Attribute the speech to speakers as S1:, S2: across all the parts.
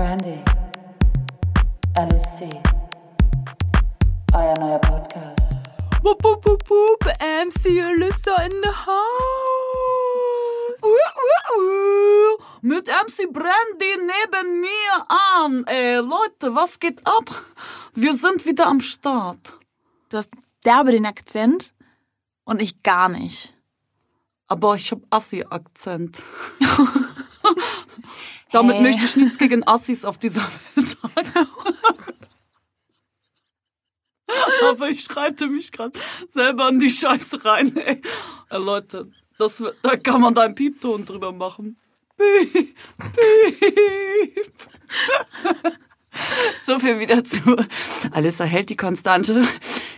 S1: Brandy, LSC, euer neuer Podcast.
S2: Wupp, wupp, wupp, wupp, MC Alyssa in the house.
S3: Mit MC Brandy neben mir an. Ey, Leute, was geht ab? Wir sind wieder am Start.
S2: Du hast derbe den Akzent und ich gar nicht.
S3: Aber ich hab Assi-Akzent. Damit
S2: Hä?
S3: möchte ich nichts gegen Assis auf dieser Welt sagen. Aber ich schreite mich gerade selber in die Scheiße rein. Ey. Äh, Leute, das, da kann man da einen Piepton drüber machen. Piep, piep. So viel wieder zu. Alissa hält die Konstante.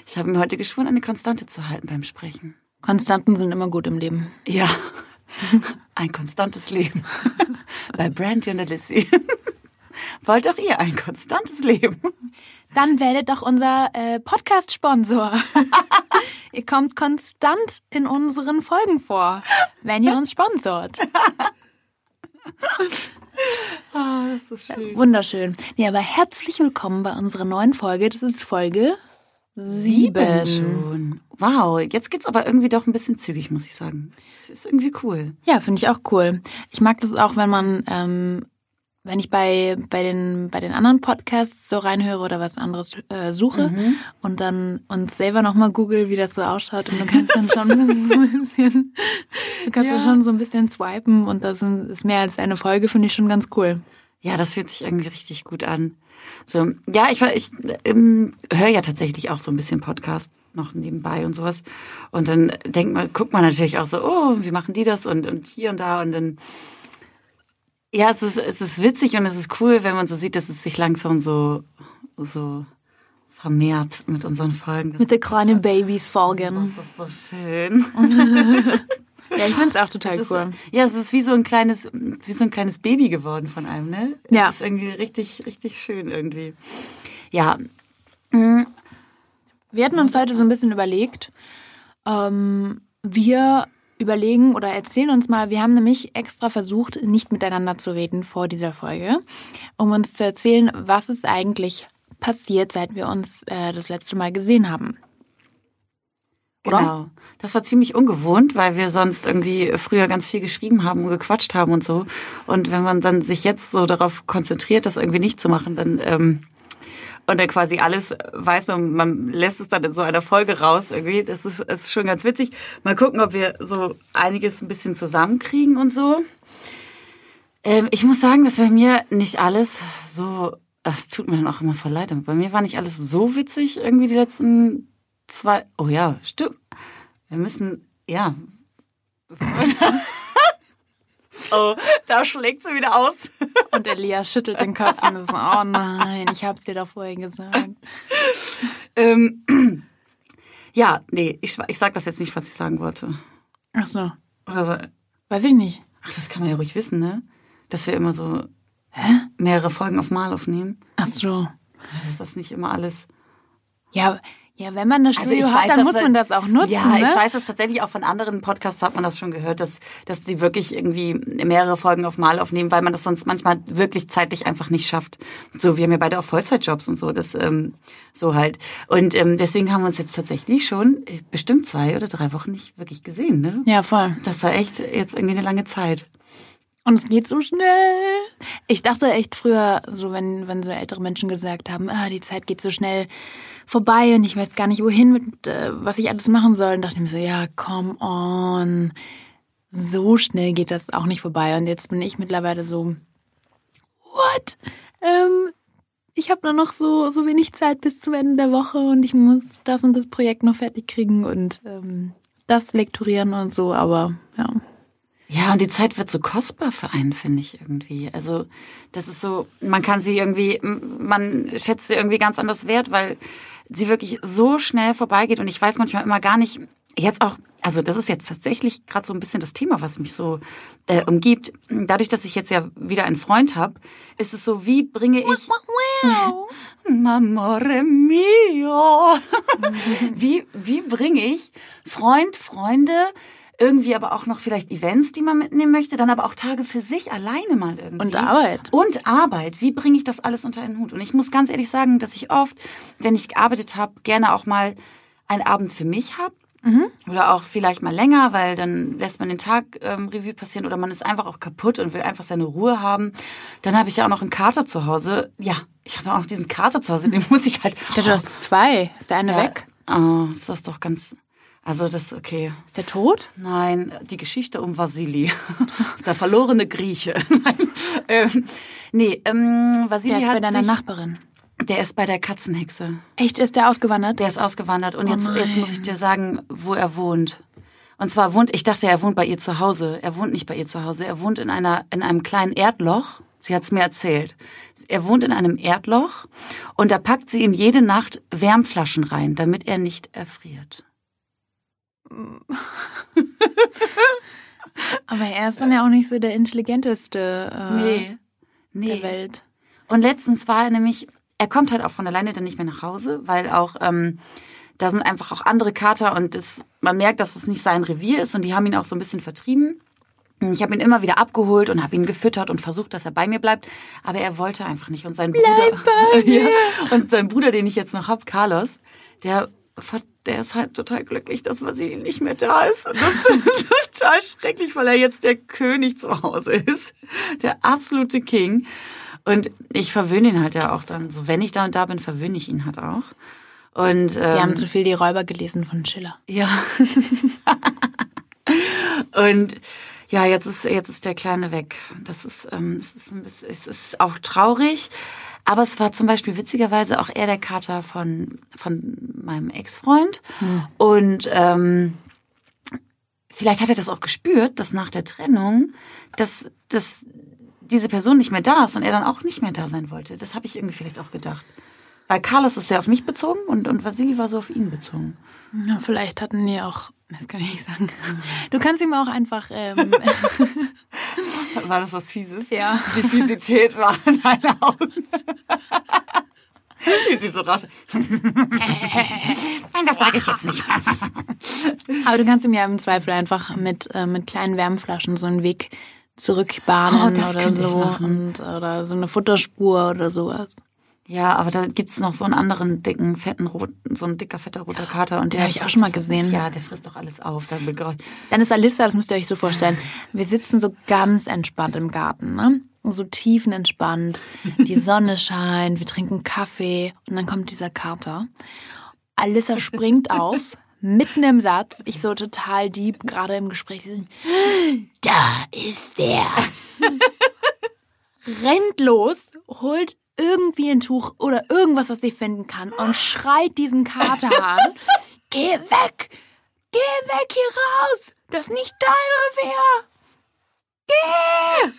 S3: Ich habe mir heute geschworen, eine Konstante zu halten beim Sprechen.
S2: Konstanten sind immer gut im Leben.
S3: Ja, ein konstantes Leben. Bei Brandy und Lissy. Wollt auch ihr ein konstantes Leben?
S2: Dann werdet doch unser äh, Podcast-Sponsor. ihr kommt konstant in unseren Folgen vor, wenn ihr uns sponsort.
S3: Ah, das ist schön.
S2: Wunderschön. Nee, aber herzlich willkommen bei unserer neuen Folge. Das ist Folge sieben.
S3: schon. Wow, jetzt geht's aber irgendwie doch ein bisschen zügig, muss ich sagen. Das ist irgendwie cool.
S2: Ja, finde ich auch cool. Ich mag das auch, wenn man, ähm, wenn ich bei, bei, den, bei den anderen Podcasts so reinhöre oder was anderes äh, suche
S3: Mhm.
S2: und dann uns selber nochmal google, wie das so ausschaut und du kannst dann schon so ein bisschen, du kannst
S3: Ja.
S2: schon so ein bisschen swipen und das ist mehr als eine Folge, finde ich schon ganz cool.
S3: Ja, das fühlt sich irgendwie richtig gut an. So, ja, ich, ich ähm, höre ja tatsächlich auch so ein bisschen Podcast noch nebenbei und sowas. Und dann denkt man, guckt man natürlich auch so, oh, wie machen die das und, und hier und da und dann. Ja, es ist, es ist witzig und es ist cool, wenn man so sieht, dass es sich langsam so, so vermehrt mit unseren Folgen. Das,
S2: Mit den kleinen Babys folgen.
S3: das ist so schön.
S2: Ja, ich finde es auch total
S3: Es ist,
S2: cool.
S3: ja, es ist wie so ein kleines, wie so ein kleines Baby geworden von einem, ne?
S2: Ja.
S3: Es ist irgendwie richtig, richtig schön irgendwie. Ja,
S2: Wir hatten uns heute so ein bisschen überlegt, ähm, wir überlegen oder erzählen uns mal, wir haben nämlich extra versucht, nicht miteinander zu reden vor dieser Folge, um uns zu erzählen, was ist eigentlich passiert, seit wir uns äh, das letzte Mal gesehen haben. Oder?
S3: genau. Das war ziemlich ungewohnt, weil wir sonst irgendwie früher ganz viel geschrieben haben und gequatscht haben und so. Und wenn man dann sich jetzt so darauf konzentriert, das irgendwie nicht zu machen, dann ähm, und dann quasi alles weiß man, man lässt es dann in so einer Folge raus irgendwie. Das ist, ist schon ganz witzig. Mal gucken, ob wir so einiges ein bisschen zusammenkriegen und so. Ähm, ich muss sagen, dass bei mir nicht alles so, es tut mir dann auch immer voll leid, aber bei mir war nicht alles so witzig irgendwie die letzten zwei, oh ja, stimmt. Wir müssen, ja. oh, da schlägt sie wieder aus.
S2: Und Elias schüttelt den Kopf und ist so, oh nein, ich hab's dir doch vorher gesagt.
S3: ähm, ja, nee, ich, ich sag das jetzt nicht, was ich sagen wollte.
S2: Ach so,
S3: Oder so,
S2: weiß ich nicht.
S3: ach, das kann man ja ruhig wissen, ne? Dass wir immer so mehrere Folgen auf Mal aufnehmen.
S2: Ach so.
S3: Dass das nicht immer alles
S2: Ja, ja, wenn man das
S3: Also
S2: Studio
S3: ich
S2: hat,
S3: weiß,
S2: dann muss man das auch nutzen,
S3: Ja,
S2: ne?
S3: ich weiß das tatsächlich auch von anderen Podcasts hat man das schon gehört, dass dass die wirklich irgendwie mehrere Folgen auf Mal aufnehmen, weil man das sonst manchmal wirklich zeitlich einfach nicht schafft. So, wir haben ja beide auch Vollzeitjobs und so, das ähm, so halt. Und ähm, deswegen haben wir uns jetzt tatsächlich schon äh, bestimmt zwei oder drei Wochen nicht wirklich gesehen, ne?
S2: Ja, voll.
S3: Das war echt jetzt irgendwie eine lange Zeit.
S2: Und es geht so schnell. Ich dachte echt früher, so wenn, wenn so ältere Menschen gesagt haben, ah, die Zeit geht so schnell vorbei und ich weiß gar nicht wohin, mit, äh, was ich alles machen soll. Und dachte mir so, ja, come on. So schnell geht das auch nicht vorbei. Und jetzt bin ich mittlerweile so, what? Ähm, ich habe nur noch so, so wenig Zeit bis zum Ende der Woche und ich muss das und das Projekt noch fertig kriegen und ähm, das lektorieren und so, aber ja.
S3: Ja, und die Zeit wird so kostbar für einen, finde ich irgendwie. Also das ist so, man kann sie irgendwie, man schätzt sie irgendwie ganz anders wert, weil sie wirklich so schnell vorbeigeht und ich weiß manchmal immer gar nicht, jetzt auch, also das ist jetzt tatsächlich gerade so ein bisschen das Thema, was mich so äh, umgibt. Dadurch, dass ich jetzt ja wieder einen Freund habe, ist es so, wie bringe ich...
S2: Wow.
S3: Amore mio. wie, wie bringe ich Freund, Freunde, irgendwie aber auch noch vielleicht Events, die man mitnehmen möchte, dann aber auch Tage für sich alleine mal irgendwie.
S2: Und Arbeit.
S3: Und Arbeit. Wie bringe ich das alles unter einen Hut? Und ich muss ganz ehrlich sagen, dass ich oft, wenn ich gearbeitet habe, gerne auch mal einen Abend für mich habe. Oder auch vielleicht mal länger, weil dann lässt man den Tag ähm, Revue passieren oder man ist einfach auch kaputt und will einfach seine Ruhe haben. Dann habe ich ja auch noch einen Kater zu Hause. Ja, ich habe auch noch diesen Kater zu Hause, den muss ich halt.
S2: Ich dachte, du hast zwei. Ist der eine weg?
S3: Oh, ist das doch ganz. Also das okay.
S2: Ist der tot?
S3: Nein, die Geschichte um Vasili, der verlorene Grieche. Nein, ähm, nee, ähm, Vasili
S2: Der ist bei deiner
S3: sich,
S2: Nachbarin.
S3: Der ist bei der Katzenhexe.
S2: Echt, ist der ausgewandert?
S3: Der ist ausgewandert und
S2: Oh
S3: jetzt, jetzt muss ich dir sagen, wo er wohnt. Und zwar wohnt, ich dachte, er wohnt bei ihr zu Hause. Er wohnt nicht bei ihr zu Hause. Er wohnt in einer, in einem kleinen Erdloch. Sie hat's mir erzählt. Er wohnt in einem Erdloch und da packt sie ihm jede Nacht Wärmflaschen rein, damit er nicht erfriert.
S2: Aber er ist dann ja auch nicht so der intelligenteste äh,
S3: Nee.
S2: der Welt.
S3: Und letztens war er nämlich, er kommt halt auch von alleine dann nicht mehr nach Hause, weil auch ähm, da sind einfach auch andere Kater und das, man merkt, dass es nicht sein Revier ist und die haben ihn auch so ein bisschen vertrieben. Ich habe ihn immer wieder abgeholt und habe ihn gefüttert und versucht, dass er bei mir bleibt, aber er wollte einfach nicht. Und sein Bruder, ja, und sein Bruder, den ich jetzt noch hab, Carlos, der der ist halt total glücklich, dass Vasili nicht mehr da ist. Und das ist total schrecklich, weil er jetzt der König zu Hause ist. Der absolute King. Und ich verwöhne ihn halt ja auch dann. So, wenn ich da und da bin, verwöhne ich ihn halt auch. Und ähm,
S2: Die haben zu viel die Räuber gelesen von Schiller.
S3: ja. und ja, jetzt ist jetzt ist der Kleine weg. Das ist ähm, es ist ein bisschen, es ist auch traurig. Aber es war zum Beispiel witzigerweise auch er der Kater von von meinem Ex-Freund und ähm, vielleicht hat er das auch gespürt, dass nach der Trennung, dass dass diese Person nicht mehr da ist und er dann auch nicht mehr da sein wollte. Das habe ich irgendwie vielleicht auch gedacht. Weil Carlos ist sehr auf mich bezogen und, und Vasili war so auf ihn bezogen.
S2: Ja, vielleicht hatten die auch, das kann ich nicht sagen. Du kannst ihm auch einfach, ähm,
S3: War das was Fieses?
S2: Ja.
S3: Die Fiesität war in deinen Augen. Wie sie so rasch. Nein, das sage ich jetzt nicht.
S2: aber du kannst ihm ja im Zweifel einfach mit, äh, mit kleinen Wärmflaschen so einen Weg zurückbahnen
S3: Oh,
S2: oder so und oder so eine Futterspur oder sowas.
S3: Ja, aber da gibt's noch so einen anderen dicken, fetten, roten, so ein dicker, fetter roter Kater. Und
S2: Den
S3: der
S2: hab ich auch schon mal gesehen.
S3: Ja, der frisst doch alles auf.
S2: Dann ist Alissa, das müsst ihr euch so vorstellen. Wir sitzen so ganz entspannt im Garten, ne? So tiefenentspannt. Die Sonne scheint, wir trinken Kaffee und dann kommt dieser Kater. Alissa springt auf, mitten im Satz. Ich so total deep, gerade im Gespräch. Da ist der. Rennt los, holt irgendwie ein Tuch oder irgendwas, was sie finden kann und schreit diesen Kater an. Geh weg! Geh weg hier raus! Das ist nicht dein Revier! Geh!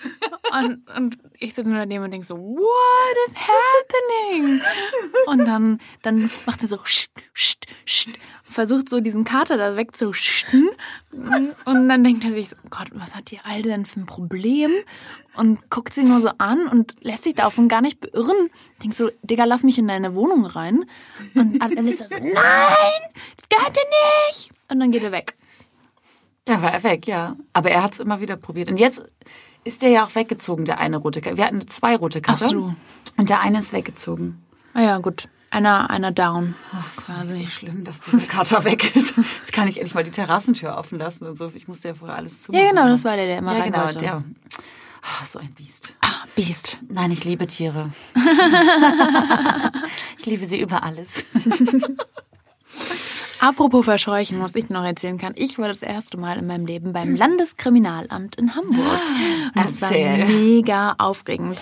S2: Und, und ich sitze nur daneben und denke so, what is happening? Und dann, dann macht sie so, scht, scht, scht, versucht so diesen Kater da wegzuschen. Und dann denkt er sich so, Gott, was hat die Alte denn für ein Problem? Und guckt sie nur so an und lässt sich davon gar nicht beirren. Denkt so, Digga, lass mich in deine Wohnung rein. Und Alissa so, nein, das gehört dir nicht. Und dann geht er weg.
S3: Da war er weg, ja. Aber er hat's immer wieder probiert. Und jetzt ist der ja auch weggezogen, der eine rote Kater. Wir hatten zwei rote Kater.
S2: Ach so.
S3: Und der eine ist weggezogen.
S2: Ah ja, gut. Einer, einer down.
S3: Das
S2: quasi.
S3: ist so schlimm, dass dieser Kater weg ist. Jetzt kann ich endlich mal die Terrassentür offen lassen und so. Ich musste ja vorher alles zumachen.
S2: Ja, genau, das war der, der immer
S3: Ja,
S2: rein
S3: genau,
S2: wollte.
S3: der. Ah, so ein Biest.
S2: Ah, Biest.
S3: Nein, ich liebe Tiere. ich liebe sie über alles.
S2: Apropos Verscheuchen, was ich noch erzählen kann. Ich war das erste Mal in meinem Leben beim Landeskriminalamt in Hamburg. Und es war
S3: Erzähl.
S2: mega aufregend,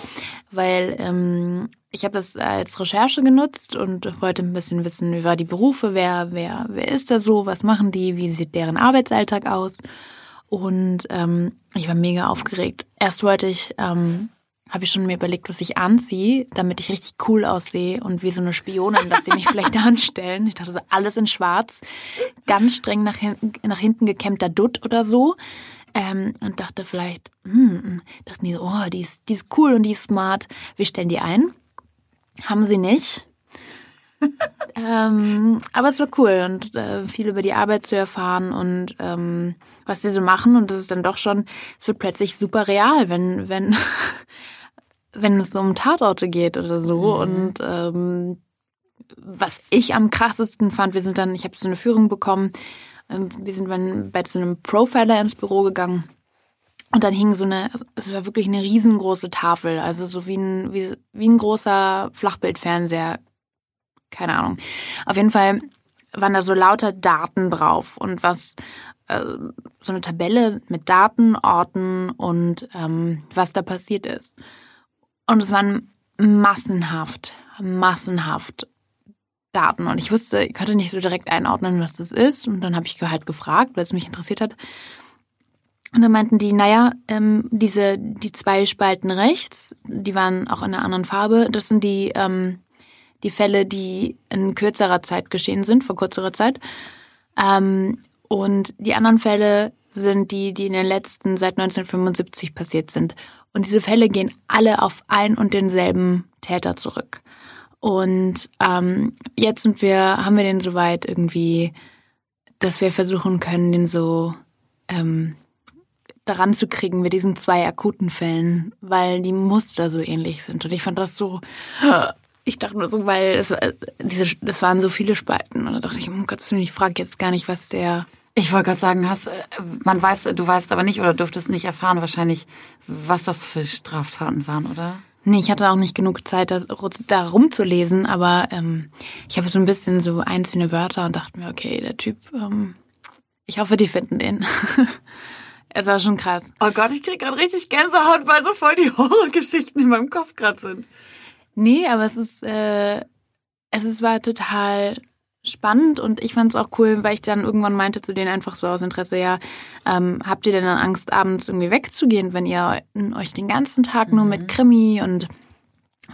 S2: weil ähm, ich habe das als Recherche genutzt und wollte ein bisschen wissen über die Berufe, wer, wer, wer ist da so, was machen die, wie sieht deren Arbeitsalltag aus. Und ähm, ich war mega aufgeregt. Erst wollte ich, ähm, habe ich schon mir überlegt, was ich anziehe, damit ich richtig cool aussehe und wie so eine Spionin, dass die mich vielleicht anstellen. Ich dachte so, alles in schwarz, ganz streng nach hinten, nach hinten gekämmter Dutt oder so. Ähm, und dachte vielleicht, hm, dachten die so, oh, die ist, die ist cool und die ist smart. Wir stellen die ein. Haben sie nicht. ähm, aber es war cool und äh, viel über die Arbeit zu erfahren und ähm, was die so machen und das ist dann doch schon, es wird plötzlich super real, wenn wenn wenn es so um Tatorte geht oder so und ähm, was ich am krassesten fand, wir sind dann, ich habe so eine Führung bekommen, ähm, wir sind dann bei so einem Profiler ins Büro gegangen und dann hing so eine, es war wirklich eine riesengroße Tafel, also so wie ein, wie, wie ein großer Flachbildfernseher. Keine Ahnung. Auf jeden Fall waren da so lauter Daten drauf und was, äh, so eine Tabelle mit Daten, Orten und ähm, was da passiert ist. Und es waren massenhaft, massenhaft Daten. Und ich wusste, ich konnte nicht so direkt einordnen, was das ist. Und dann habe ich halt gefragt, weil es mich interessiert hat. Und dann meinten die, naja, ähm, diese, die zwei Spalten rechts, die waren auch in einer anderen Farbe, das sind die, ähm, die Fälle, die in kürzerer Zeit geschehen sind, vor kürzerer Zeit. Ähm, und die anderen Fälle sind die, die in den letzten seit 1975 passiert sind. Und diese Fälle gehen alle auf ein und denselben Täter zurück. Und ähm, jetzt sind wir, haben wir den soweit irgendwie, dass wir versuchen können, den so ähm, daran zu kriegen mit diesen zwei akuten Fällen, weil die Muster so ähnlich sind. Und ich fand das so, ich dachte nur so, weil es, diese, das waren so viele Spalten. Und da dachte ich, um Gottes Willen, ich frage jetzt gar nicht, was der.
S3: Ich wollte gerade sagen, hast, man weiß, du weißt aber nicht oder durftest nicht erfahren wahrscheinlich, was das für Straftaten waren, oder?
S2: Nee, ich hatte auch nicht genug Zeit, da, da rumzulesen, aber ähm, ich habe so ein bisschen so einzelne Wörter und dachte mir, okay, der Typ, ähm, ich hoffe, die finden den. Es war schon krass.
S3: Oh Gott, ich krieg gerade richtig Gänsehaut, weil so voll die Horrorgeschichten in meinem Kopf gerade sind.
S2: Nee, aber es ist, äh, es ist, war total spannend und ich fand es auch cool, weil ich dann irgendwann meinte zu denen einfach so aus Interesse, ja, ähm, habt ihr denn dann Angst, abends irgendwie wegzugehen, wenn ihr euch den ganzen Tag nur mit Krimi und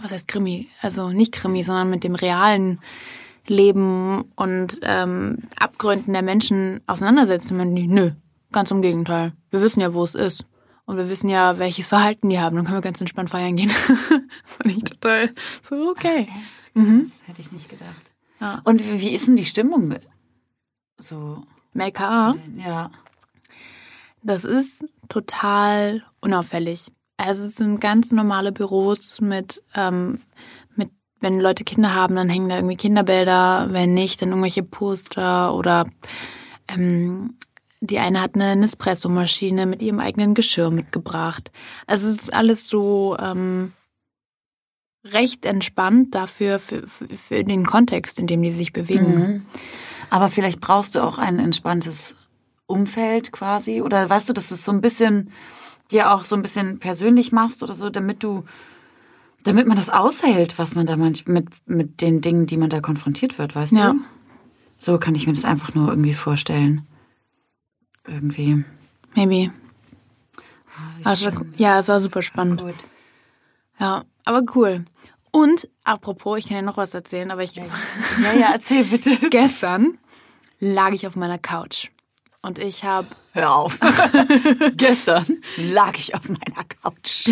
S2: was heißt Krimi? Also nicht Krimi, sondern mit dem realen Leben und ähm, Abgründen der Menschen auseinandersetzen? Und die, nö, Ganz im Gegenteil. Wir wissen ja, wo es ist. Und wir wissen ja, welches Verhalten die haben. Dann können wir ganz entspannt feiern gehen. Fand ich total so, okay.
S3: Echt? Mhm. Das hätte ich nicht gedacht. Ja. Und wie ist denn die Stimmung? So.
S2: LKA?
S3: Ja.
S2: Das ist total unauffällig. Also es sind ganz normale Büros mit, ähm, mit, wenn Leute Kinder haben, dann hängen da irgendwie Kinderbilder, wenn nicht, dann irgendwelche Poster oder ähm, die eine hat eine Nespresso-Maschine mit ihrem eigenen Geschirr mitgebracht. Also es ist alles so ähm, recht entspannt dafür, für, für, den Kontext, in dem die sich bewegen. Mhm.
S3: Aber vielleicht brauchst du auch ein entspanntes Umfeld quasi. Oder weißt du, dass du es so ein bisschen dir auch so ein bisschen persönlich machst oder so, damit du, damit man das aushält, was man da manchmal mit, mit den Dingen, die man da konfrontiert wird, weißt ja. du? So kann ich mir das einfach nur irgendwie vorstellen irgendwie.
S2: Maybe.
S3: Ah,
S2: also, ja, es war super spannend. Gut. Ja, aber cool. Und apropos, ich kann ja noch was erzählen, aber ich.
S3: Ja, ja, erzähl bitte.
S2: Gestern lag ich auf meiner Couch und ich habe.
S3: Hör auf. Gestern lag ich auf meiner Couch.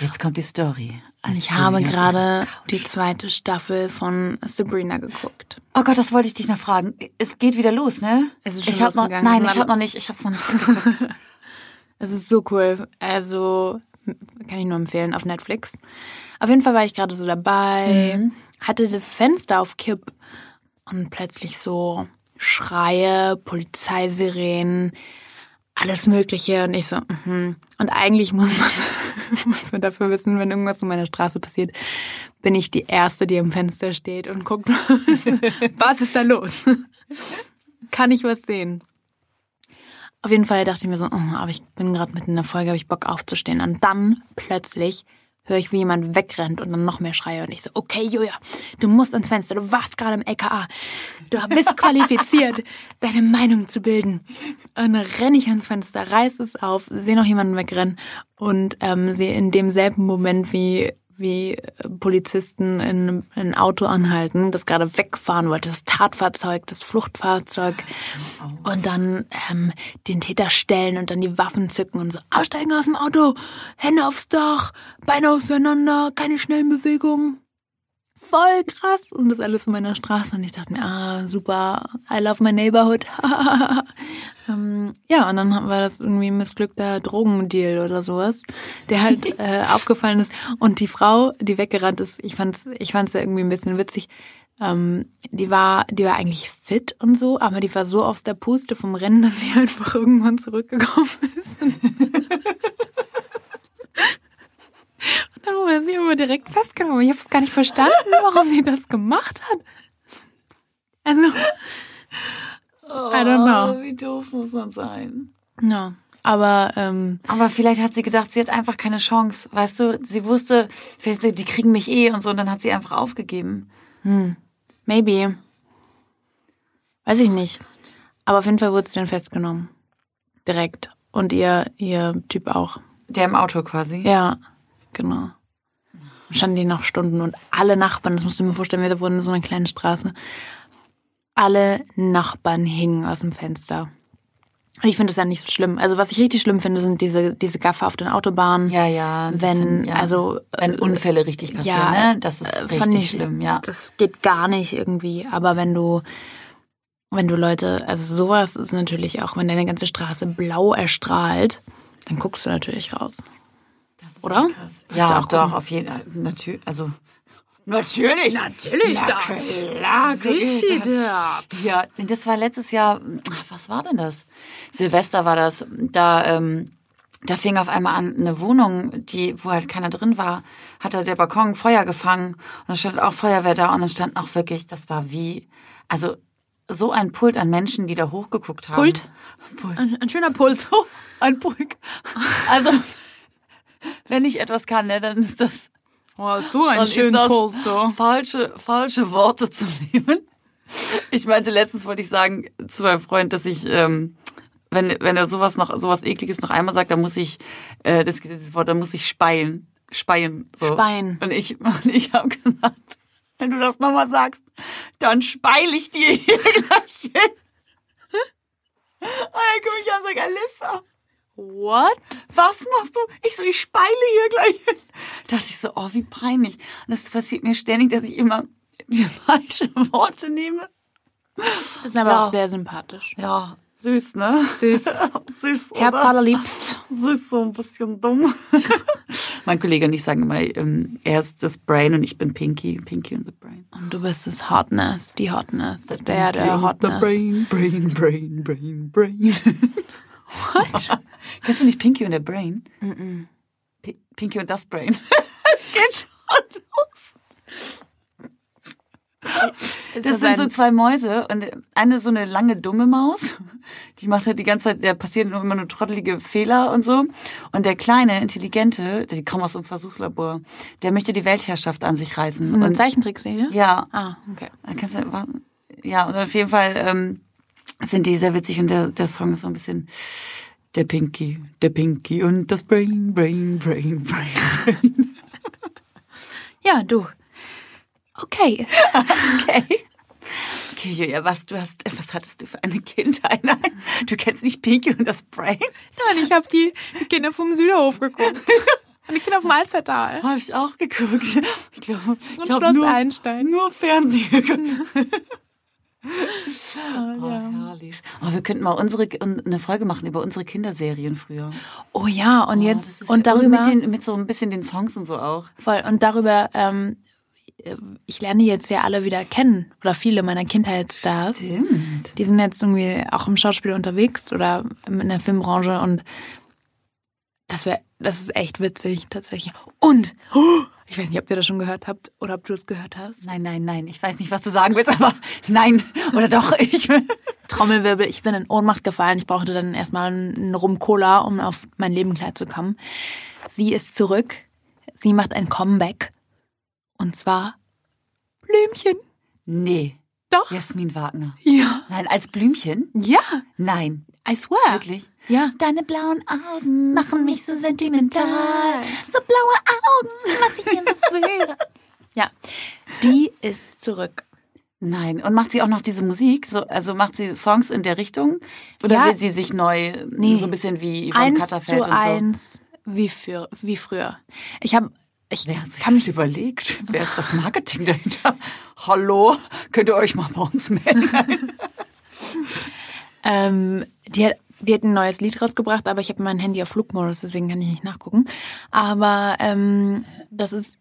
S3: Jetzt kommt die Story.
S2: Und ich habe gerade die zweite Staffel von Sabrina geguckt.
S3: Oh Gott, das wollte ich dich noch fragen. Es geht wieder los, ne?
S2: Es ist schon
S3: ich hab
S2: noch,
S3: Nein, ich habe noch nicht. Ich habe es noch nicht.
S2: Es ist so cool. Also kann ich nur empfehlen auf Netflix. Auf jeden Fall war ich gerade so dabei, mhm. hatte das Fenster auf Kipp und plötzlich so Schreie, Polizeisirenen, alles Mögliche und ich so, mhm. und eigentlich muss man, muss man dafür wissen, wenn irgendwas in meiner Straße passiert, bin ich die Erste, die im Fenster steht und guckt, was ist da los? Kann ich was sehen? Auf jeden Fall dachte ich mir so, oh, aber ich bin gerade mitten in der Folge, habe ich Bock aufzustehen. Und dann plötzlich höre ich, wie jemand wegrennt und dann noch mehr schreie. Und ich so, okay, Julia, du musst ans Fenster, du warst gerade im LKA. Du bist qualifiziert, deine Meinung zu bilden. Und dann renne ich ans Fenster, reiß es auf, sehe noch jemanden wegrennen und ähm, sehe in demselben Moment, wie wie Polizisten in, ein Auto anhalten, das gerade wegfahren wollte, das Tatfahrzeug, das Fluchtfahrzeug. Und dann ähm, den Täter stellen und dann die Waffen zücken und so. Aussteigen aus dem Auto, Hände aufs Dach, Beine auseinander, keine schnellen Bewegungen. Voll krass. Und das alles in meiner Straße. Und ich dachte mir, ah, super, I love my neighborhood. ähm, ja, und dann war das irgendwie ein missglückter Drogendeal oder sowas, der halt äh, aufgefallen ist. Und die Frau, die weggerannt ist, ich fand's, ich fand's ja irgendwie ein bisschen witzig. Ähm, die war, die war eigentlich fit und so, aber die war so aus der Puste vom Rennen, dass sie einfach irgendwann zurückgekommen ist. Dann wurde sie immer direkt festgenommen. Ich habe es gar nicht verstanden, warum sie das gemacht hat. Also, I don't know.
S3: Oh, wie doof muss man sein.
S2: Ja, aber ähm,
S3: Aber vielleicht hat sie gedacht, sie hat einfach keine Chance. Weißt du, sie wusste, vielleicht die kriegen mich eh und so, und dann hat sie einfach aufgegeben.
S2: maybe. Weiß ich nicht. Aber auf jeden Fall wurde sie dann festgenommen. Direkt. Und ihr, ihr Typ auch.
S3: Der im Auto quasi.
S2: Ja, genau. Standen die noch Stunden und alle Nachbarn, das musst du mir vorstellen, wir wohnen in so einer kleinen Straße. Alle Nachbarn hingen aus dem Fenster. Und ich finde das ja nicht so schlimm. Also was ich richtig schlimm finde, sind diese, diese Gaffer auf den Autobahnen.
S3: Ja, ja.
S2: Wenn,
S3: sind, ja,
S2: also,
S3: wenn Unfälle richtig passieren,
S2: ja,
S3: ne? Das ist
S2: äh,
S3: richtig
S2: fand ich-
S3: schlimm, ja.
S2: Das geht gar nicht irgendwie. Aber wenn du, wenn du Leute, also sowas ist natürlich auch, wenn deine ganze Straße blau erstrahlt, dann guckst du natürlich raus.
S3: Das ist
S2: Oder?
S3: krass.
S2: Würdest
S3: Ja,
S2: auch
S3: doch,
S2: gucken?
S3: auf jeden Fall. Natürlich, also. Natürlich.
S2: Natürlich
S3: Na,
S2: das.
S3: klar,
S2: Sicher
S3: das. Ja, das war letztes Jahr, was war denn das? Silvester war das. Da, ähm, da fing auf einmal an, eine Wohnung, die, wo halt keiner drin war, hatte der Balkon Feuer gefangen und dann stand auch Feuerwehr da und dann stand auch wirklich, das war wie, also so ein Pult an Menschen, die da hochgeguckt haben.
S2: Pult?
S3: Pult.
S2: Ein, ein schöner Puls.
S3: Ein Pulk. Also, wenn ich etwas kann, ne, dann ist das
S2: Oh, hast du einen schönen Puls, du.
S3: falsche, falsche Worte zu nehmen. Ich meinte, letztens wollte ich sagen zu meinem Freund, dass ich, ähm, wenn, wenn er sowas noch, sowas ekliges noch einmal sagt, dann muss ich, äh, das, dieses Wort, dann muss ich speien. Speien. So.
S2: Speien.
S3: Und ich, und ich habe gesagt, wenn du das nochmal sagst, dann speil ich dir hier gleich hin. Und er guckt mich an und sagt, Alissa,
S2: What?
S3: was machst du? Ich so, ich speile hier gleich hin. Da dachte ich so, oh, wie peinlich. Und das passiert mir ständig, dass ich immer die falschen Worte nehme.
S2: Das ist aber
S3: Ja.
S2: auch sehr sympathisch.
S3: Ja, süß, ne?
S2: Süß.
S3: süß, oder?
S2: Herz allerliebst.
S3: Süß, so ein bisschen dumm. mein Kollege und ich sagen immer, ähm, er ist das Brain und ich bin Pinky. Pinky und the Brain.
S2: Und du bist das Hotness, die Hotness, der, der Hotness.
S3: Brain, Brain, Brain, Brain, Brain.
S2: What?
S3: Kennst du nicht Pinky und der Brain? Pi- Pinky und das Brain. Es geht schon los.
S2: Ist
S3: Das sind so zwei Mäuse und eine so eine lange dumme Maus, die macht halt die ganze Zeit, der passieren immer nur trottelige Fehler und so. Und der kleine, intelligente, die kommen aus so einem Versuchslabor, der möchte die Weltherrschaft an sich reißen.
S2: so eine
S3: und,
S2: Zeichentrickserie?
S3: ja,
S2: Ah, okay.
S3: kannst du, ja, und auf jeden Fall ähm, sind die sehr witzig und der, der Song ist so ein bisschen der Pinky, der Pinky und das Brain, Brain, Brain, Brain.
S2: Ja, du. Okay.
S3: Okay. Okay, Julia, was du hast, was hattest du für eine Kindheit? Nein, du kennst nicht Pinky und das Brain?
S2: Nein, ich habe die, die Kinder vom Süderhof geguckt. Und die Kinder vom Alstertal.
S3: Habe ich auch geguckt. Ich glaube, ich
S2: Und
S3: glaub,
S2: Schloss
S3: nur,
S2: Einstein.
S3: nur Fernsehen.
S2: Ah,
S3: Oh,
S2: ja.
S3: herrlich. Oh, wir könnten mal unsere eine Folge machen über unsere Kinderserien früher.
S2: Oh ja, und
S3: Oh,
S2: jetzt und darüber
S3: mit, den, mit so ein bisschen den Songs und so auch.
S2: voll und darüber ähm, ich lerne jetzt ja alle wieder kennen oder viele meiner Kindheitsstars.
S3: Stimmt.
S2: Die sind jetzt irgendwie auch im Schauspiel unterwegs oder in der Filmbranche und das wäre, das ist echt witzig tatsächlich. Und oh, ich weiß nicht, ob ihr das schon gehört habt oder ob du es gehört hast.
S3: Nein, nein, nein. Ich weiß nicht, was du sagen willst, aber nein. Oder doch, ich.
S2: Trommelwirbel, ich bin in Ohnmacht gefallen. Ich brauchte dann erstmal einen Rum Cola, um auf mein Leben klarzukommen. Sie ist zurück. Sie macht ein Comeback. Und zwar Blümchen.
S3: Nee.
S2: Doch.
S3: Jasmin Wagner.
S2: Ja.
S3: Nein, als Blümchen?
S2: Ja,
S3: Nein.
S2: I swear.
S3: Wirklich?
S2: Ja.
S3: Deine blauen Augen
S2: Machen mich so sentimental.
S3: So blaue Augen.
S2: Was ich hier so fühle. Ja, die ist zurück.
S3: Nein. Und macht sie auch noch diese Musik? So, also macht sie Songs in der Richtung? Oder
S2: Ja.
S3: will sie sich neu,
S2: Nee.
S3: so ein bisschen wie Yvonne
S2: Eins
S3: Katterfeld
S2: zu
S3: und so?
S2: eins wie, für, wie früher. Ich habe ich
S3: Wer hat sich
S2: kann
S3: das überlegt? Wer ist das Marketing dahinter? Hallo, könnt ihr euch mal bei uns melden?
S2: Ähm, die, hat, die hat ein neues Lied rausgebracht, aber ich habe mein Handy auf Flugmodus, deswegen kann ich nicht nachgucken. Aber ähm, das ist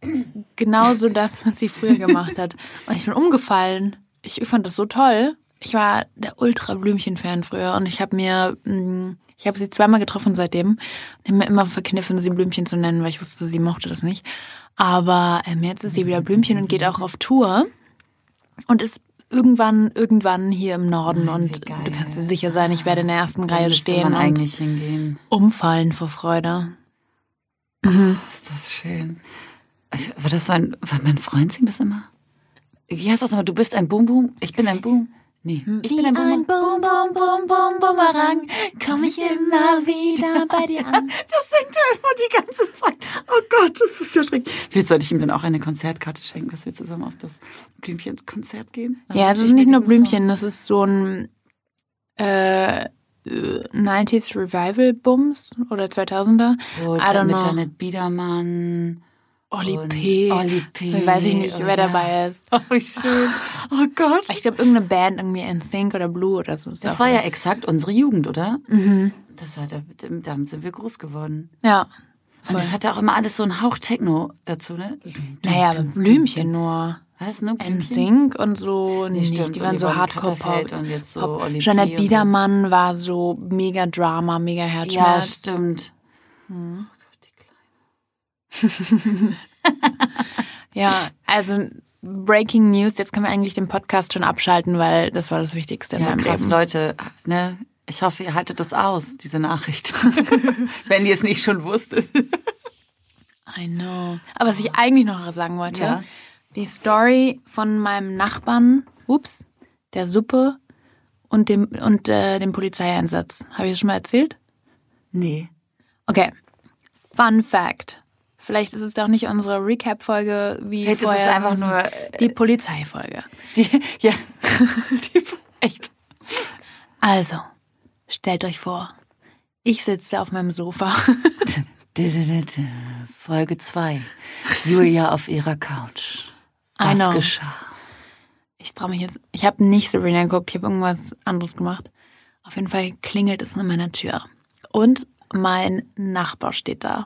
S2: genauso das, was sie früher gemacht hat. Und ich bin umgefallen. Ich fand das so toll. Ich war der Ultra-Blümchen-Fan früher und ich habe mir, mh, ich habe sie zweimal getroffen seitdem und habe mir immer verkniffen, sie Blümchen zu nennen, weil ich wusste, sie mochte das nicht. Aber ähm, jetzt ist sie wieder Blümchen und geht auch auf Tour und ist irgendwann, irgendwann hier im Norden und
S3: geil.
S2: du kannst dir sicher sein, ich werde in der ersten Reihe stehen und umfallen vor Freude.
S3: Ist das schön. War das so ein, war mein Freund singt das immer? Wie heißt das nochmal? Du bist ein Boom Boom? Ich bin ein Boom? Nee. Ich bin ein Boom
S2: Bum, Bum, Bum, Bum, Bumerang, komm ich immer wieder bei dir an.
S3: Das singt er immer die ganze Zeit. Oh Gott, das ist ja schrecklich. Vielleicht sollte ich ihm dann auch eine Konzertkarte schenken, dass wir zusammen auf das Blümchen-Konzert gehen. Dann
S2: Ja, es ist
S3: ich
S2: nicht nur Blümchen, das ist so ein äh, äh, 90s Revival-Bums oder 2000er.
S3: Song. Oh,
S2: I don't
S3: mit
S2: know.
S3: Janet Biedermann.
S2: Oli P.
S3: Oli P.
S2: Weiß ich nicht, wer
S3: ja.
S2: dabei ist.
S3: Oh, wie schön. Oh Gott.
S2: Ich glaube, irgendeine Band, irgendwie NSYNC oder Blue oder so.
S3: Das war ja exakt unsere Jugend, oder?
S2: Mhm.
S3: Das war, da, damit sind wir groß geworden.
S2: Ja.
S3: Und das hatte auch immer alles so einen Hauch Techno dazu, ne?
S2: Naja, aber Blümchen nur.
S3: War das nur Blümchen?
S2: NSYNC und so nicht.
S3: stimmt.
S2: Die waren so Hardcore-Pop.
S3: Katterfeld und jetzt so
S2: Pop. Janet
S3: und so.
S2: Biedermann war so mega Drama, mega
S3: Ja,
S2: Herzschmerz.
S3: stimmt.
S2: Ja, also Breaking News, jetzt können wir eigentlich den Podcast schon abschalten, weil das war das Wichtigste in
S3: Ja,
S2: meinem
S3: krass,
S2: Leben.
S3: Leute, ne? Ich hoffe, ihr haltet das aus, diese Nachricht. Wenn ihr es nicht schon wusstet.
S2: I know. Aber was ich eigentlich noch sagen wollte,
S3: Ja.
S2: die Story von meinem Nachbarn, ups, der Suppe und dem und äh, dem Polizeieinsatz. Habe ich das schon mal erzählt?
S3: Nee.
S2: Okay. Fun Fact. Vielleicht ist es doch nicht unsere Recap-Folge wie
S3: Vielleicht ist es
S2: vorher.
S3: einfach nur,
S2: die Polizeifolge.
S3: Die, ja. Die, echt.
S2: Also, stellt euch vor, ich sitze auf meinem Sofa.
S3: Folge 2. Julia auf ihrer Couch. Was geschah?
S2: Ich traue mich jetzt. Ich habe nicht Sabrina geguckt, ich habe irgendwas anderes gemacht. Auf jeden Fall klingelt es an meiner Tür. Und mein Nachbar steht da.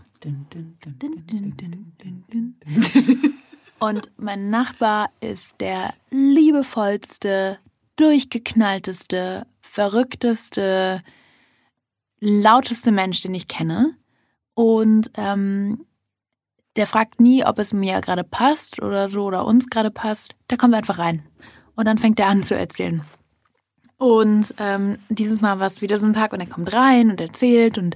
S2: Und mein Nachbar ist der liebevollste, durchgeknallteste, verrückteste, lauteste Mensch, den ich kenne. Und ähm, der fragt nie, ob es mir gerade passt oder so oder uns gerade passt. Der kommt einfach rein. Und dann fängt er an zu erzählen. Und ähm, dieses Mal war es wieder so ein Tag und er kommt rein und erzählt und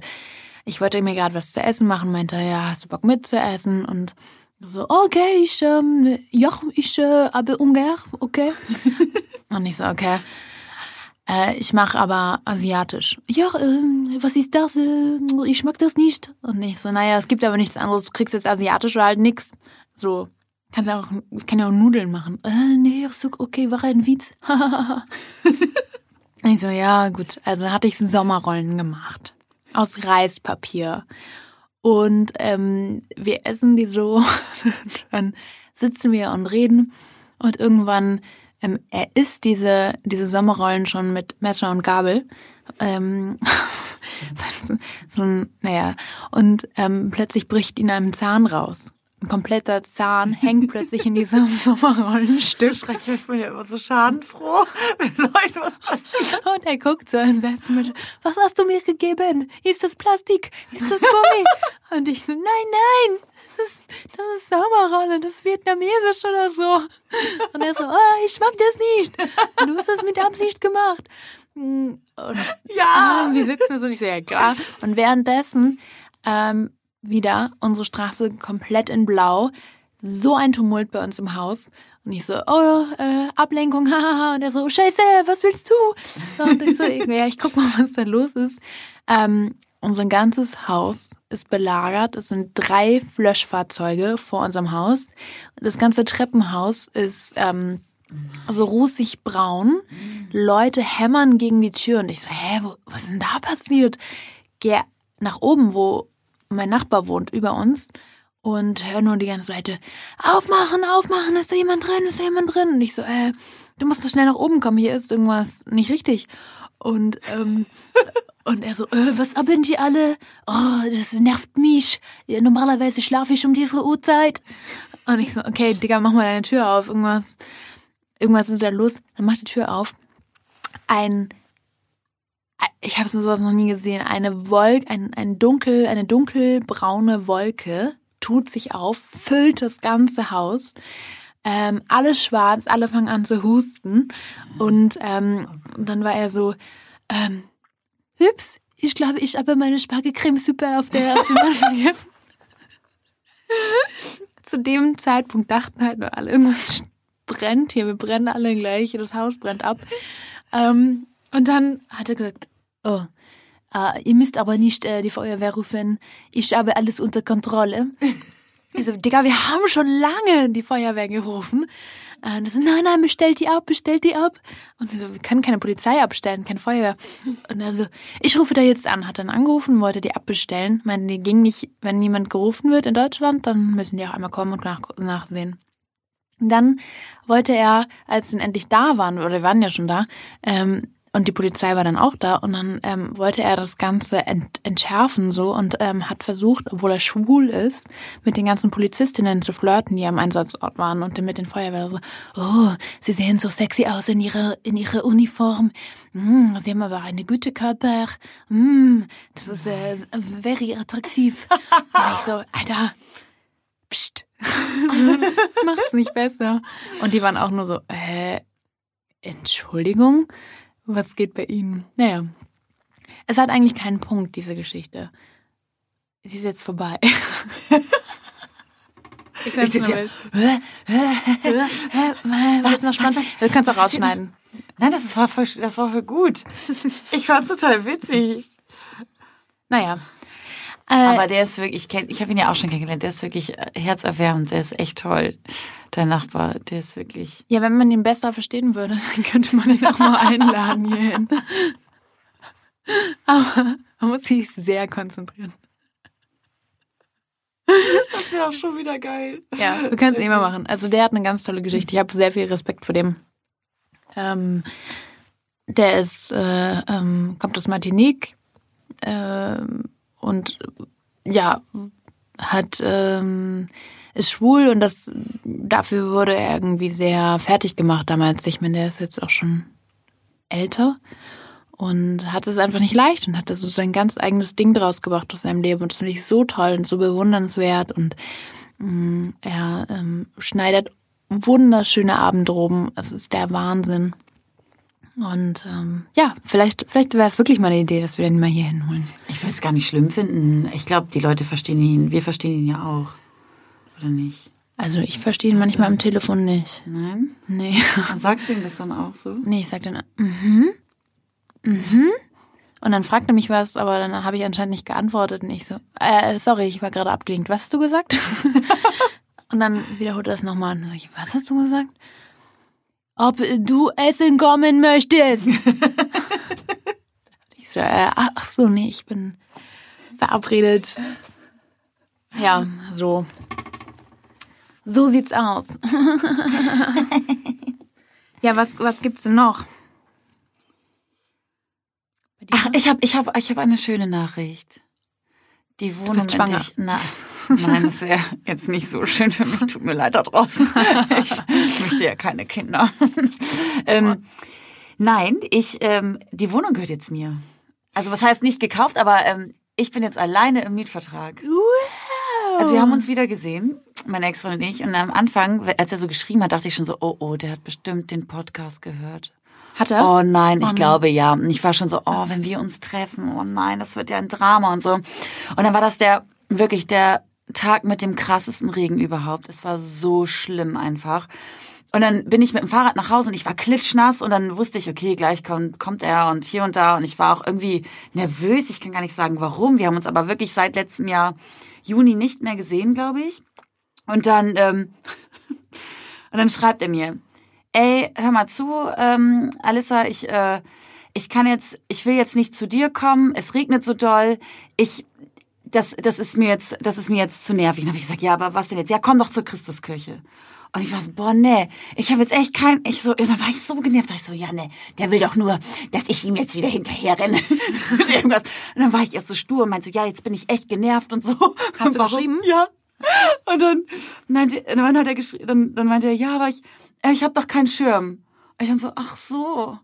S2: ich wollte mir gerade was zu essen machen, meinte, ja, hast du Bock mitzuessen? Und so, okay, ich, ähm, ja, ich äh, habe Hunger, okay. und ich so, okay. Äh, ich mache aber asiatisch. Ja, ähm, was ist das? Äh, ich mag das nicht. Und ich so, naja, es gibt aber nichts anderes. Du kriegst jetzt asiatisch oder halt nix. So, kannst ja auch, ich kann ja auch Nudeln machen. Äh, nee, so, okay, war ein Witz. Und ich so, ja, gut. Also hatte ich Sommerrollen gemacht. Aus Reispapier. Und ähm, wir essen die so. dann sitzen wir und reden. Und irgendwann, ähm, er isst diese, diese Sommerrollen schon mit Messer und Gabel. Ähm, so ein, naja. Und ähm, plötzlich bricht ihn einem Zahn raus. Ein kompletter Zahn hängt plötzlich in diesem Sommerrollenstück.
S3: schrecklich. Ich bin ja immer so schadenfroh, wenn Leuten was passiert.
S2: Und er guckt so und sagt zu mir, was hast du mir gegeben? Ist das Plastik? Ist das Gummi? und ich so, nein, nein, das ist, das ist Sommerrolle, das ist vietnamesisch oder so. Und er so, oh, ich mag das nicht. Du hast das mit Absicht gemacht. Und
S3: Ja.
S2: wir sitzen so, und ich so, ja klar. Und währenddessen ähm, wieder unsere Straße komplett in Blau. So ein Tumult bei uns im Haus. Und ich so, oh, äh, Ablenkung, hahaha. Und er so, scheiße, was willst du? Und ich so, ja, ich guck mal, was da los ist. Ähm, unser ganzes Haus ist belagert. Es sind drei Löschfahrzeuge vor unserem Haus. Das ganze Treppenhaus ist ähm, so rußig braun. Leute hämmern gegen die Tür und ich so, hä, wo, was ist denn da passiert? Geh nach oben, wo mein Nachbar wohnt, über uns. und höre nur die ganze Seite, aufmachen, aufmachen, ist da jemand drin, ist da jemand drin? Und ich so, äh, du musst schnell nach oben kommen, hier ist irgendwas nicht richtig. Und, ähm, und er so, äh, was haben die alle? Oh, das nervt mich. Normalerweise schlafe ich um diese Uhrzeit. Und ich so, okay, Digga, mach mal deine Tür auf. Irgendwas, irgendwas ist da los. Dann macht die Tür auf. Ein, ich habe sowas noch nie gesehen. Eine Wolke, ein, ein dunkel, eine dunkelbraune Wolke tut sich auf, füllt das ganze Haus. Ähm, alles schwarz, alle fangen an zu husten. Und ähm, dann war er so, ähm, Hübs, ich glaube, ich habe meine Spargelcremesuppe auf der Autobahn vergessen. Zu dem Zeitpunkt dachten halt nur alle, irgendwas brennt hier, wir brennen alle gleich, das Haus brennt ab. Ähm, und dann hat er gesagt, oh, äh, ihr müsst aber nicht äh, die Feuerwehr rufen, ich habe alles unter Kontrolle. Ich so, Digga, wir haben schon lange die Feuerwehr gerufen. Äh, Und so, nein, nein, bestellt die ab, bestellt die ab. Und so, wir können keine Polizei abstellen, keine Feuerwehr. Und er so, ich rufe da jetzt an. Hat dann angerufen, wollte die abbestellen. Ich meine, die ging nicht, wenn jemand gerufen wird in Deutschland, dann müssen die auch einmal kommen und nach, nachsehen. Dann wollte er, als sie endlich da waren, oder die waren ja schon da, ähm, und die Polizei war dann auch da und dann ähm, wollte er das Ganze ent entschärfen so und ähm, hat versucht, obwohl er schwul ist, mit den ganzen Polizistinnen zu flirten, die am Einsatzort waren und mit den Feuerwehren so, oh, sie sehen so sexy aus in ihrer in ihrer Uniform, mm, sie haben aber eine gute Körper, mm, das ist äh, very attraktiv. und ich so, Alter, pst, das macht's nicht besser. Und die waren auch nur so, äh, Entschuldigung? Was geht bei Ihnen? Naja. Es hat eigentlich keinen Punkt, diese Geschichte. Sie ist jetzt vorbei. Ich weiß nicht,
S3: jetzt
S2: noch spannend. Du kannst auch rausschneiden.
S3: Nein, das war voll, das war voll gut. Ich fand's total witzig.
S2: Naja. Äh,
S3: Aber der ist wirklich, ich kenn, ich habe ihn ja auch schon kennengelernt, der ist wirklich äh, herzerwärmend, der ist echt toll. Dein Nachbar, der ist wirklich.
S2: ja, wenn man ihn besser verstehen würde, dann könnte man ihn auch mal einladen hierhin. Aber man muss sich sehr konzentrieren.
S3: Das wäre auch schon wieder geil.
S2: Ja, du kannst es immer machen. Also der hat eine ganz tolle Geschichte. Ich habe sehr viel Respekt vor dem. Ähm, der ist, äh, ähm, kommt aus Martinique ähm, und ja, hat ähm, ist schwul und das dafür wurde er irgendwie sehr fertig gemacht damals. Ich meine, der ist jetzt auch schon älter und hat es einfach nicht leicht und hat da so sein ganz eigenes Ding draus gemacht aus seinem Leben und das finde ich so toll und so bewundernswert und mh, er ähm, schneidet wunderschöne Abendroben. Es ist der Wahnsinn. Und ähm, ja, vielleicht, vielleicht wäre es wirklich mal eine Idee, dass wir den mal hier hinholen.
S3: Ich würde es gar nicht schlimm finden. Ich glaube, die Leute verstehen ihn. Wir verstehen ihn ja auch. Oder nicht?
S2: Also ich verstehe ihn manchmal am Telefon nicht.
S3: Nein?
S2: Nee.
S3: Dann sagst du ihm das dann auch so?
S2: Nee, ich sag dann, mhm, mhm. Und dann fragt er mich was, aber dann habe ich anscheinend nicht geantwortet. Und ich so, äh, sorry, ich war gerade abgelenkt. Was hast du gesagt? und dann wiederholt er das nochmal. Und dann sag ich, was hast du gesagt? Ob du essen kommen möchtest. ich so, äh, ach so, nee, ich bin verabredet. Ja, so. So sieht's aus. ja, was, was gibt's denn noch?
S3: Ach, ich habe ich hab, ich hab eine schöne Nachricht. Die Wohnung, in
S2: schwanger.
S3: der ich, na, nein, das wäre jetzt nicht so schön für mich. Tut mir leid da draußen. Ich möchte ja keine Kinder. ähm, nein, ich, ähm, die Wohnung gehört jetzt mir. Also was heißt nicht gekauft, aber ähm, ich bin jetzt alleine im Mietvertrag. Also wir haben uns wieder gesehen, meine Ex-Freundin und ich. Und am Anfang, als er so geschrieben hat, dachte ich schon so, oh, oh, der hat bestimmt den Podcast gehört.
S2: Hat er?
S3: Oh nein, ich
S2: nein.
S3: glaube ja. Und ich war schon so, oh, wenn wir uns treffen, oh nein, das wird ja ein Drama und so. Und dann war das der, wirklich der Tag mit dem krassesten Regen überhaupt. Es war so schlimm einfach. Und dann bin ich mit dem Fahrrad nach Hause und ich war klitschnass und dann wusste ich, okay, gleich kommt, kommt er und hier und da und ich war auch irgendwie nervös. Ich kann gar nicht sagen, warum. Wir haben uns aber wirklich seit letztem Jahr Juni nicht mehr gesehen, glaube ich. Und dann, ähm, und dann schreibt er mir, ey, hör mal zu, ähm, Alissa, ich, äh, ich kann jetzt, ich will jetzt nicht zu dir kommen, es regnet so doll, ich, das, das ist mir jetzt, das ist mir jetzt zu nervig. Und habe ich gesagt, ja, aber was denn jetzt? Ja, komm doch zur Christuskirche. Und ich war so, boah, nee, ich habe jetzt echt kein, ich so, dann war ich so genervt, da ich so, ja, nee, der will doch nur, dass ich ihm jetzt wieder hinterher renne. mit irgendwas. Und dann war ich erst so stur und meinte so, ja, jetzt bin ich echt genervt und so.
S2: Hast du
S3: Warum?
S2: geschrieben?
S3: Ja. Und dann, meinte, dann hat er geschrieben, dann, dann meinte er, ja, aber ich, äh, ich habe doch keinen Schirm. Und ich dann so, ach so.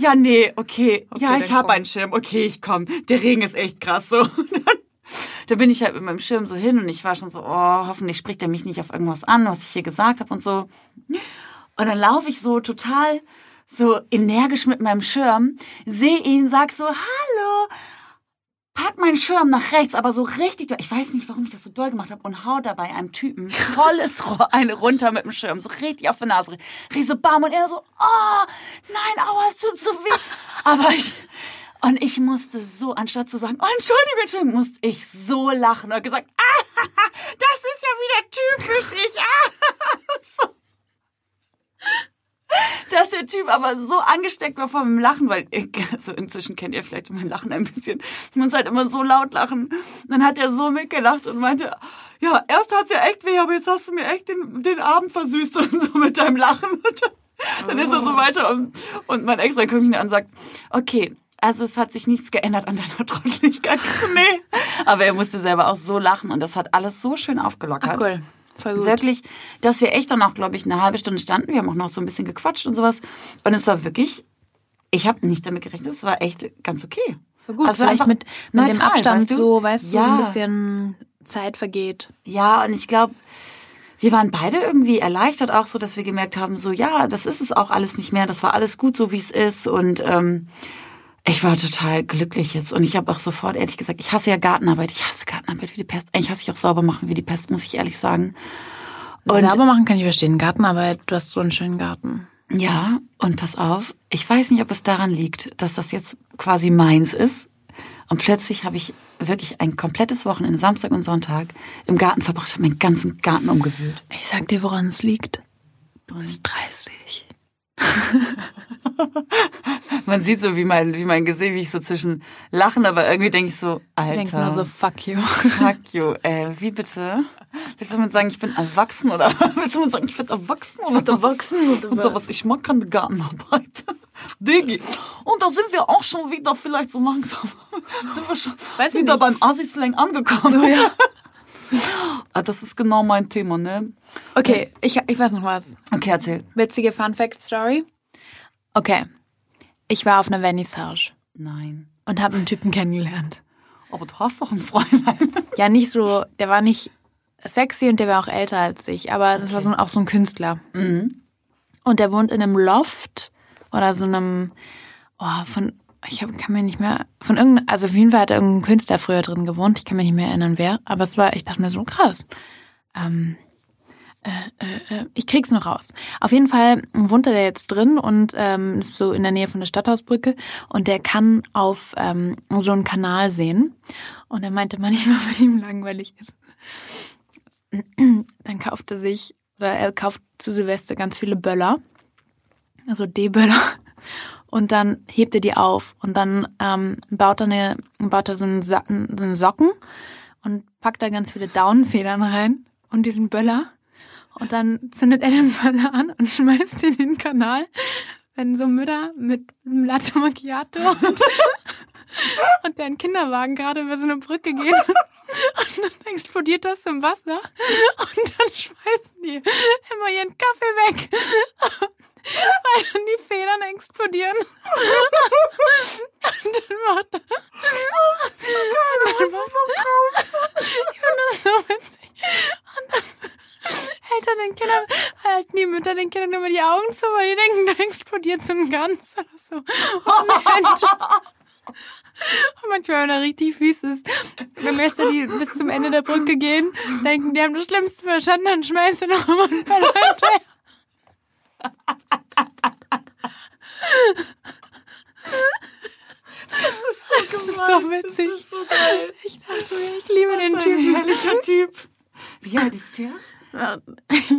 S3: Ja, nee, okay. ja,
S2: dann
S3: ich habe einen Schirm. Okay, ich komm. Der Regen ist echt krass so. Da bin ich halt mit meinem Schirm so hin und ich war schon so, oh, hoffentlich spricht er mich nicht auf irgendwas an, was ich hier gesagt habe und so. Und dann laufe ich so total so energisch mit meinem Schirm, sehe ihn, sag so, hallo, pack meinen Schirm nach rechts, aber so richtig, doll. ich weiß nicht, warum ich das so doll gemacht habe und hau dabei einem Typen volles Rohr eine runter mit dem Schirm, so richtig auf die Nase, so bam und er so, oh, nein, aua, es tut so weh. Aber ich, und ich musste so, anstatt zu sagen, oh, Entschuldigung, Entschuldigung, musste ich so lachen und gesagt, ah, das ist ja wieder typisch ich, ah, so dass der Typ aber so angesteckt war vom Lachen, weil also inzwischen kennt ihr vielleicht mein Lachen ein bisschen. Ich muss halt immer so laut lachen. Dann hat er so mitgelacht und meinte, ja, erst hat's ja echt weh, aber jetzt hast du mir echt den, den Abend versüßt und so mit deinem Lachen. Und dann ist er so weiter und, und mein Ex dann guckt mich an und sagt, okay, also es hat sich nichts geändert an deiner Trotteligkeit. Nee. Aber er musste selber auch so lachen und das hat alles so schön aufgelockert.
S2: Ach, cool.
S3: Wirklich, dass wir echt dann auch, glaube ich, eine halbe Stunde standen. Wir haben auch noch so ein bisschen gequatscht und sowas. Und es war wirklich, ich habe nicht damit gerechnet, es war echt ganz okay.
S2: Voll gut.
S3: Also
S2: Vielleicht
S3: einfach
S2: mit, mit dem
S3: neutral,
S2: Abstand
S3: weißt du?
S2: so, weißt du,
S3: Ja.
S2: so ein bisschen Zeit vergeht.
S3: Ja, und ich glaube, wir waren beide irgendwie erleichtert auch so, dass wir gemerkt haben, so ja, das ist es auch alles nicht mehr, das war alles gut so, wie es ist und ähm, ich war total glücklich jetzt und ich habe auch sofort ehrlich gesagt, ich hasse ja Gartenarbeit, ich hasse Gartenarbeit wie die Pest. Eigentlich hasse ich auch sauber machen wie die Pest, muss ich ehrlich sagen. Und
S2: Sauber machen kann ich verstehen. Gartenarbeit, du hast so einen schönen Garten.
S3: Ja, und pass auf, ich weiß nicht, ob es daran liegt, dass das jetzt quasi meins ist. Und plötzlich habe ich wirklich ein komplettes Wochenende, Samstag und Sonntag, im Garten verbracht, habe meinen ganzen Garten umgewühlt.
S2: Ich sag dir, woran es liegt. Du bist 30.
S3: Man sieht so, wie mein, wie mein Gesicht, wie ich so zwischen Lachen, aber irgendwie denke ich so, Alter,
S2: Ich denke nur so, fuck you.
S3: fuck you, äh, wie bitte? Willst du mir sagen, ich bin erwachsen oder willst du mir sagen, ich bin erwachsen oder
S2: erwachsen oder
S3: oder was? Ich mag keine Gartenarbeit. Digi. Und da sind wir auch schon wieder vielleicht so langsam. sind wir schon
S2: Weiß ich
S3: wieder beim Assi-Slang angekommen.
S2: So, ja.
S3: Ah, das ist genau mein Thema, ne?
S2: Okay, ich, ich weiß noch was.
S3: Okay, erzähl.
S2: Witzige Fun Fact Story. Okay. Ich war auf einer Vernissage
S3: Nein.
S2: und habe einen Typen kennengelernt.
S3: Aber du hast doch ein Fräulein.
S2: Ja, nicht so, der war nicht sexy und der war auch älter als ich, aber das war so, auch so ein Künstler. Und der wohnt in einem Loft oder so einem, oh, von, ich hab, kann mir nicht mehr, von irgendeinem, also auf jeden Fall hat irgendein Künstler früher drin gewohnt, ich kann mich nicht mehr erinnern, wer, aber es war, ich dachte mir so, krass. Ähm, äh, äh, äh, ich krieg's noch raus. Auf jeden Fall wohnt er da jetzt drin und ähm, ist so in der Nähe von der Stadthausbrücke und der kann auf ähm, so einen Kanal sehen. Und er meinte manchmal, wenn ihm langweilig ist, dann kauft er sich oder er kauft zu Silvester ganz viele Böller, also D-Böller, und dann hebt er die auf und dann ähm, baut er eine, baut er so einen, so einen Socken und packt da ganz viele Daunenfedern rein und diesen Böller. Und dann zündet er den Böller an und schmeißt ihn in den Kanal, wenn so Mütter mit einem Latte Macchiato und, und deren Kinderwagen gerade über so eine Brücke gehen. Und dann explodiert das im Wasser. Und dann schmeißen die immer ihren Kaffee weg, weil dann die Federn explodieren. Und dann macht er. Und dann macht Ich finde das so witzig. Und dann hält er den Kindern, halten die Mütter den Kindern immer die Augen zu, weil die denken, da explodiert so ein Ganz oder so. Und und manchmal, wenn er richtig fies ist, dann lässt er die bis zum Ende der Brücke gehen, denken, die haben das Schlimmste verstanden, dann schmeißt er noch mal einen Ball hinterher. Ist so witzig.
S3: Das ist so geil.
S2: Ich dachte mir, ich liebe den
S3: Das ist ein
S2: Typen.
S3: herrlicher Typ. Wie alt ist der?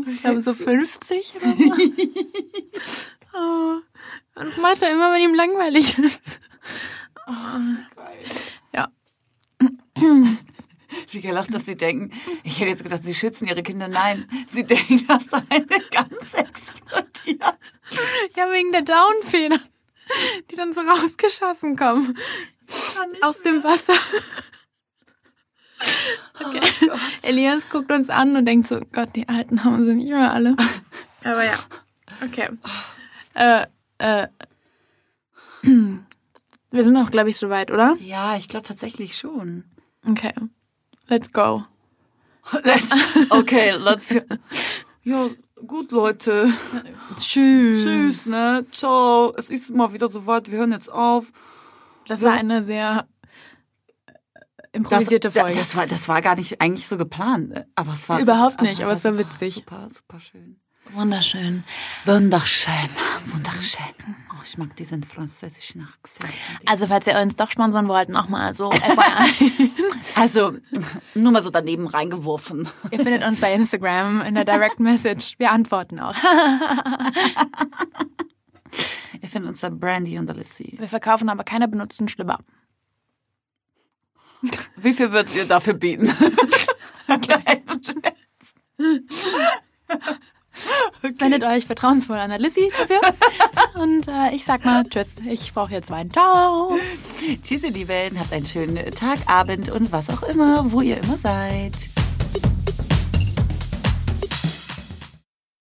S2: Ich glaube so 50 oder so. Oh. Und das macht er immer, wenn ihm langweilig ist. Ja.
S3: Wie gelacht, dass sie denken, ich hätte jetzt gedacht, sie schützen ihre Kinder. Nein, sie denken, dass da eine Gans explodiert.
S2: Ja, wegen der Downfeder, die dann so rausgeschossen kommen aus dem Wasser. Okay. Elias guckt uns an und denkt so, Gott, die Alten haben sie nicht mehr alle. Aber ja, okay. Äh, äh, wir sind auch, glaube ich, soweit, oder?
S3: Ja, ich glaube tatsächlich schon.
S2: Okay, let's go.
S3: Let's, okay, let's. Ja, gut, Leute.
S2: Tschüss.
S3: Tschüss, ne? Ciao. Es ist mal wieder soweit. Wir hören jetzt auf.
S2: Das war eine sehr äh, improvisierte
S3: das,
S2: Folge.
S3: Das war, das war gar nicht eigentlich so geplant. Aber es war.
S2: Überhaupt nicht, aber es war
S3: super,
S2: witzig.
S3: Super, super schön.
S2: Wunderschön.
S3: Wunderschön. Wunderschön. Oh, ich mag diesen französischen Akzent.
S2: Also, falls ihr uns doch sponsern wollt, nochmal so FYI.
S3: Also, nur mal so daneben reingeworfen.
S2: ihr findet uns bei Instagram in der Direct Message. Wir antworten auch.
S3: Ihr findet uns da Brandy und Alicia.
S2: Wir verkaufen aber keine benutzten Schlüpper.
S3: Wie viel würdet ihr dafür bieten? okay.
S2: Wendet euch vertrauensvoll an der Lissy dafür. Und äh, ich sag mal Tschüss. Ich brauche jetzt Wein. Ciao.
S3: Tschüss, ihr Lieben. Habt einen schönen Tag, Abend und was auch immer, wo ihr immer seid.